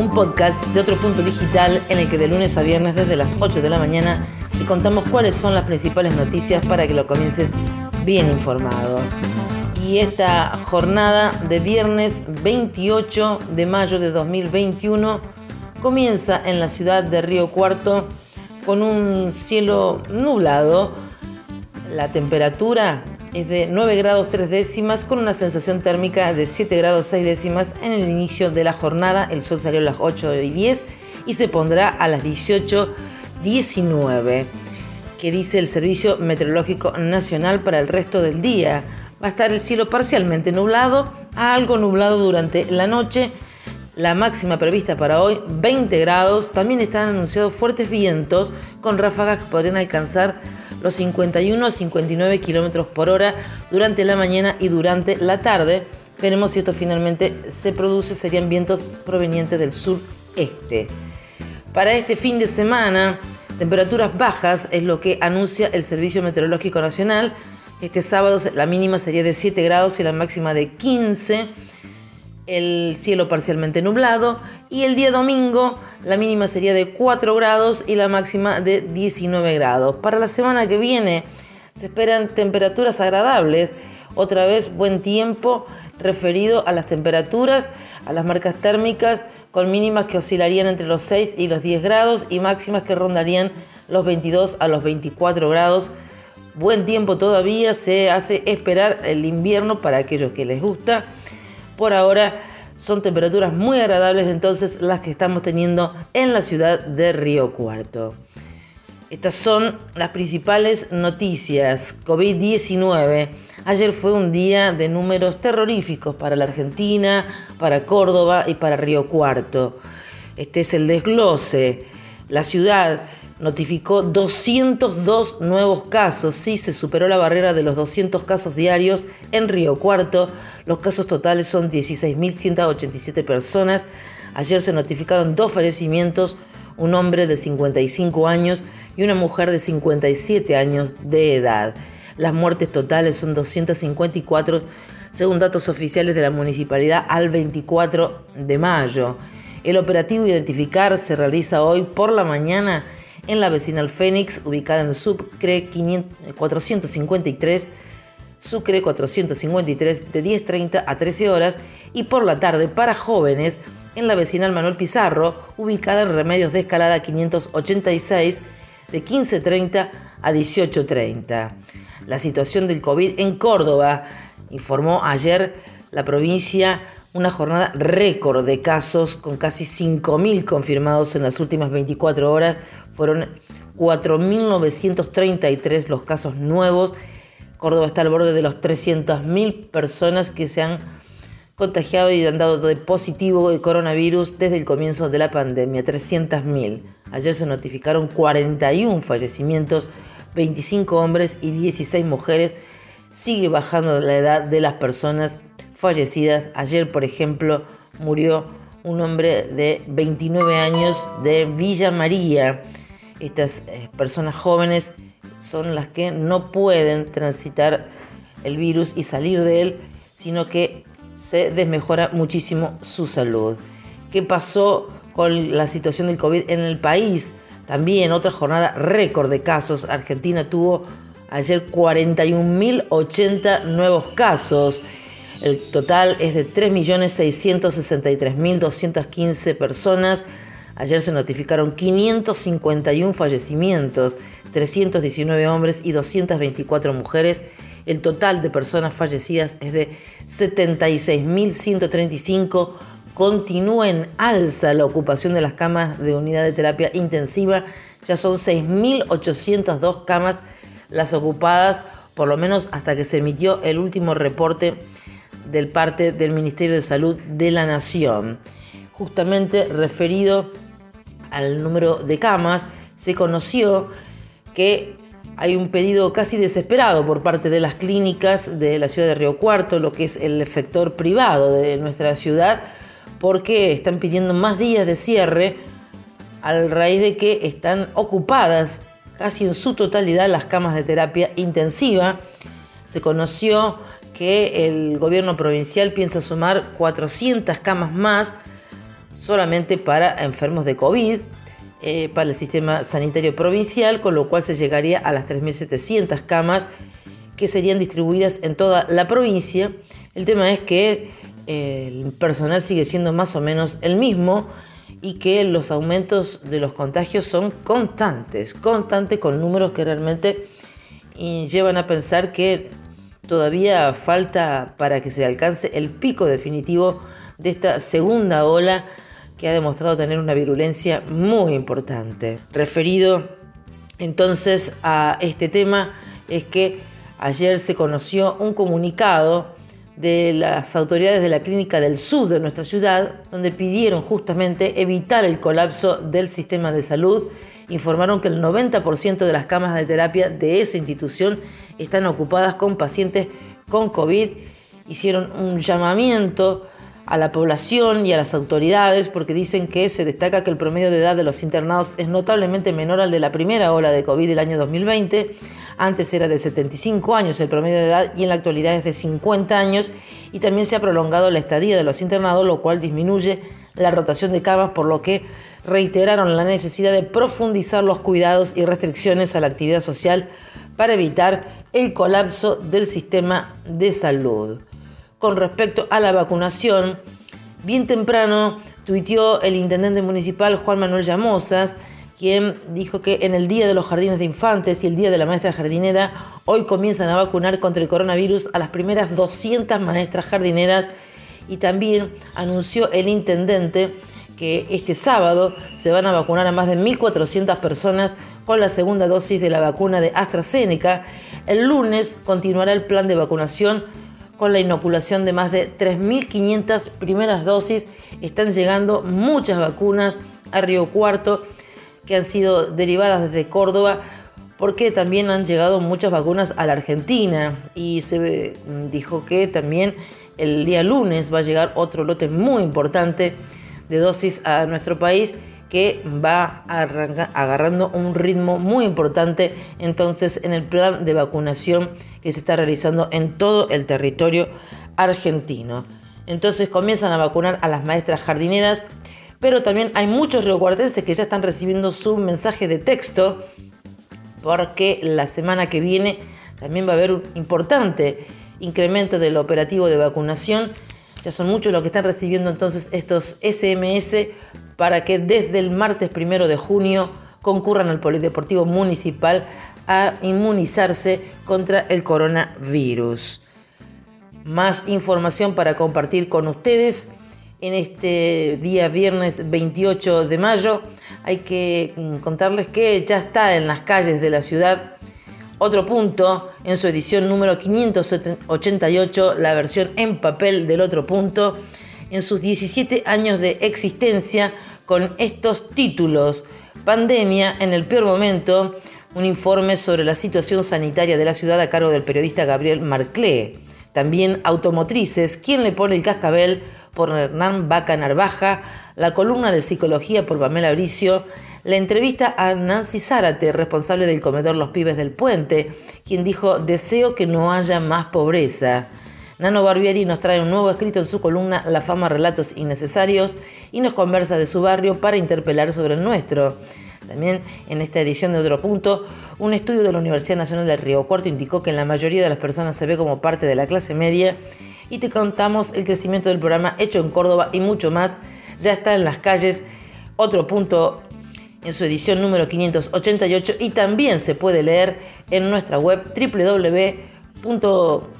un podcast de otro punto digital en el que de lunes a viernes desde las 8 de la mañana te contamos cuáles son las principales noticias para que lo comiences bien informado. Y esta jornada de viernes 28 de mayo de 2021 comienza en la ciudad de Río Cuarto con un cielo nublado. La temperatura es de 9 grados 3 décimas con una sensación térmica de 7 grados 6 décimas en el inicio de la jornada. El sol salió a las 8 y 10 y se pondrá a las 18.19, que dice el Servicio Meteorológico Nacional para el resto del día. Va a estar el cielo parcialmente nublado, algo nublado durante la noche. La máxima prevista para hoy, 20 grados. También están anunciados fuertes vientos con ráfagas que podrían alcanzar los 51 a 59 kilómetros por hora durante la mañana y durante la tarde. Veremos si esto finalmente se produce, serían vientos provenientes del sureste. Para este fin de semana, temperaturas bajas es lo que anuncia el Servicio Meteorológico Nacional. Este sábado la mínima sería de 7 grados y la máxima de 15 el cielo parcialmente nublado y el día domingo la mínima sería de 4 grados y la máxima de 19 grados. Para la semana que viene se esperan temperaturas agradables, otra vez buen tiempo referido a las temperaturas, a las marcas térmicas con mínimas que oscilarían entre los 6 y los 10 grados y máximas que rondarían los 22 a los 24 grados. Buen tiempo todavía, se hace esperar el invierno para aquellos que les gusta por ahora son temperaturas muy agradables entonces las que estamos teniendo en la ciudad de Río Cuarto. Estas son las principales noticias. COVID-19. Ayer fue un día de números terroríficos para la Argentina, para Córdoba y para Río Cuarto. Este es el desglose. La ciudad notificó 202 nuevos casos. Sí, se superó la barrera de los 200 casos diarios en Río Cuarto. Los casos totales son 16.187 personas. Ayer se notificaron dos fallecimientos, un hombre de 55 años y una mujer de 57 años de edad. Las muertes totales son 254 según datos oficiales de la municipalidad al 24 de mayo. El operativo Identificar se realiza hoy por la mañana en la vecinal Fénix, ubicada en Sucre 453, Sucre 453 de 10.30 a 13 horas y por la tarde para jóvenes en la vecinal Manuel Pizarro, ubicada en Remedios de Escalada 586 de 15.30 a 18.30. La situación del COVID en Córdoba, informó ayer la provincia una jornada récord de casos con casi 5.000 confirmados en las últimas 24 horas. Fueron 4.933 los casos nuevos. Córdoba está al borde de los 300.000 personas que se han contagiado y han dado de positivo de coronavirus desde el comienzo de la pandemia. 300.000. Ayer se notificaron 41 fallecimientos, 25 hombres y 16 mujeres. Sigue bajando la edad de las personas fallecidas. Ayer, por ejemplo, murió un hombre de 29 años de Villa María. Estas eh, personas jóvenes son las que no pueden transitar el virus y salir de él, sino que se desmejora muchísimo su salud. ¿Qué pasó con la situación del COVID en el país? También otra jornada récord de casos. Argentina tuvo ayer 41.080 nuevos casos el total es de 3.663.215 personas. Ayer se notificaron 551 fallecimientos, 319 hombres y 224 mujeres. El total de personas fallecidas es de 76.135. Continúa en alza la ocupación de las camas de unidad de terapia intensiva. Ya son 6.802 camas las ocupadas, por lo menos hasta que se emitió el último reporte del parte del Ministerio de Salud de la Nación, justamente referido al número de camas, se conoció que hay un pedido casi desesperado por parte de las clínicas de la ciudad de Río Cuarto, lo que es el sector privado de nuestra ciudad, porque están pidiendo más días de cierre al raíz de que están ocupadas casi en su totalidad las camas de terapia intensiva. Se conoció que el gobierno provincial piensa sumar 400 camas más solamente para enfermos de COVID, eh, para el sistema sanitario provincial, con lo cual se llegaría a las 3.700 camas que serían distribuidas en toda la provincia. El tema es que eh, el personal sigue siendo más o menos el mismo y que los aumentos de los contagios son constantes, constantes con números que realmente llevan a pensar que todavía falta para que se alcance el pico definitivo de esta segunda ola que ha demostrado tener una virulencia muy importante. Referido entonces a este tema es que ayer se conoció un comunicado de las autoridades de la clínica del sur de nuestra ciudad, donde pidieron justamente evitar el colapso del sistema de salud. Informaron que el 90% de las camas de terapia de esa institución están ocupadas con pacientes con COVID. Hicieron un llamamiento a la población y a las autoridades porque dicen que se destaca que el promedio de edad de los internados es notablemente menor al de la primera ola de COVID del año 2020. Antes era de 75 años el promedio de edad y en la actualidad es de 50 años y también se ha prolongado la estadía de los internados, lo cual disminuye la rotación de camas, por lo que reiteraron la necesidad de profundizar los cuidados y restricciones a la actividad social para evitar el colapso del sistema de salud con respecto a la vacunación. Bien temprano tuiteó el intendente municipal Juan Manuel Llamosas, quien dijo que en el Día de los Jardines de Infantes y el Día de la Maestra Jardinera, hoy comienzan a vacunar contra el coronavirus a las primeras 200 maestras jardineras y también anunció el intendente que este sábado se van a vacunar a más de 1.400 personas con la segunda dosis de la vacuna de AstraZeneca. El lunes continuará el plan de vacunación con la inoculación de más de 3.500 primeras dosis. Están llegando muchas vacunas a Río Cuarto que han sido derivadas desde Córdoba porque también han llegado muchas vacunas a la Argentina y se dijo que también el día lunes va a llegar otro lote muy importante de dosis a nuestro país que va agarrando un ritmo muy importante entonces en el plan de vacunación que se está realizando en todo el territorio argentino. Entonces comienzan a vacunar a las maestras jardineras, pero también hay muchos riocuartenses que ya están recibiendo su mensaje de texto porque la semana que viene también va a haber un importante incremento del operativo de vacunación. Ya son muchos los que están recibiendo entonces estos SMS para que desde el martes primero de junio concurran al Polideportivo Municipal a inmunizarse contra el coronavirus. Más información para compartir con ustedes en este día viernes 28 de mayo. Hay que mm, contarles que ya está en las calles de la ciudad otro punto en su edición número 588, la versión en papel del otro punto, en sus 17 años de existencia, con estos títulos. Pandemia en el peor momento, un informe sobre la situación sanitaria de la ciudad a cargo del periodista Gabriel Marclé. También Automotrices, ¿Quién le pone el cascabel? por Hernán Baca Narvaja, la columna de psicología por Pamela Bricio, la entrevista a Nancy Zárate, responsable del comedor Los Pibes del Puente, quien dijo, deseo que no haya más pobreza. Nano Barbieri nos trae un nuevo escrito en su columna La fama relatos innecesarios y nos conversa de su barrio para interpelar sobre el nuestro. También en esta edición de Otro Punto, un estudio de la Universidad Nacional del Río Cuarto indicó que la mayoría de las personas se ve como parte de la clase media y te contamos el crecimiento del programa hecho en Córdoba y mucho más. Ya está en las calles Otro Punto en su edición número 588 y también se puede leer en nuestra web www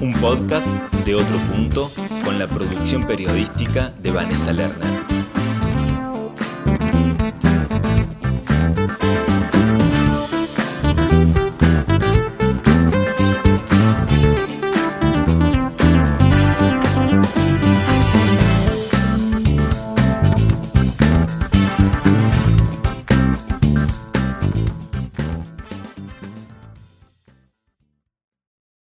un podcast de otro punto con la producción periodística de Vanessa Lerner.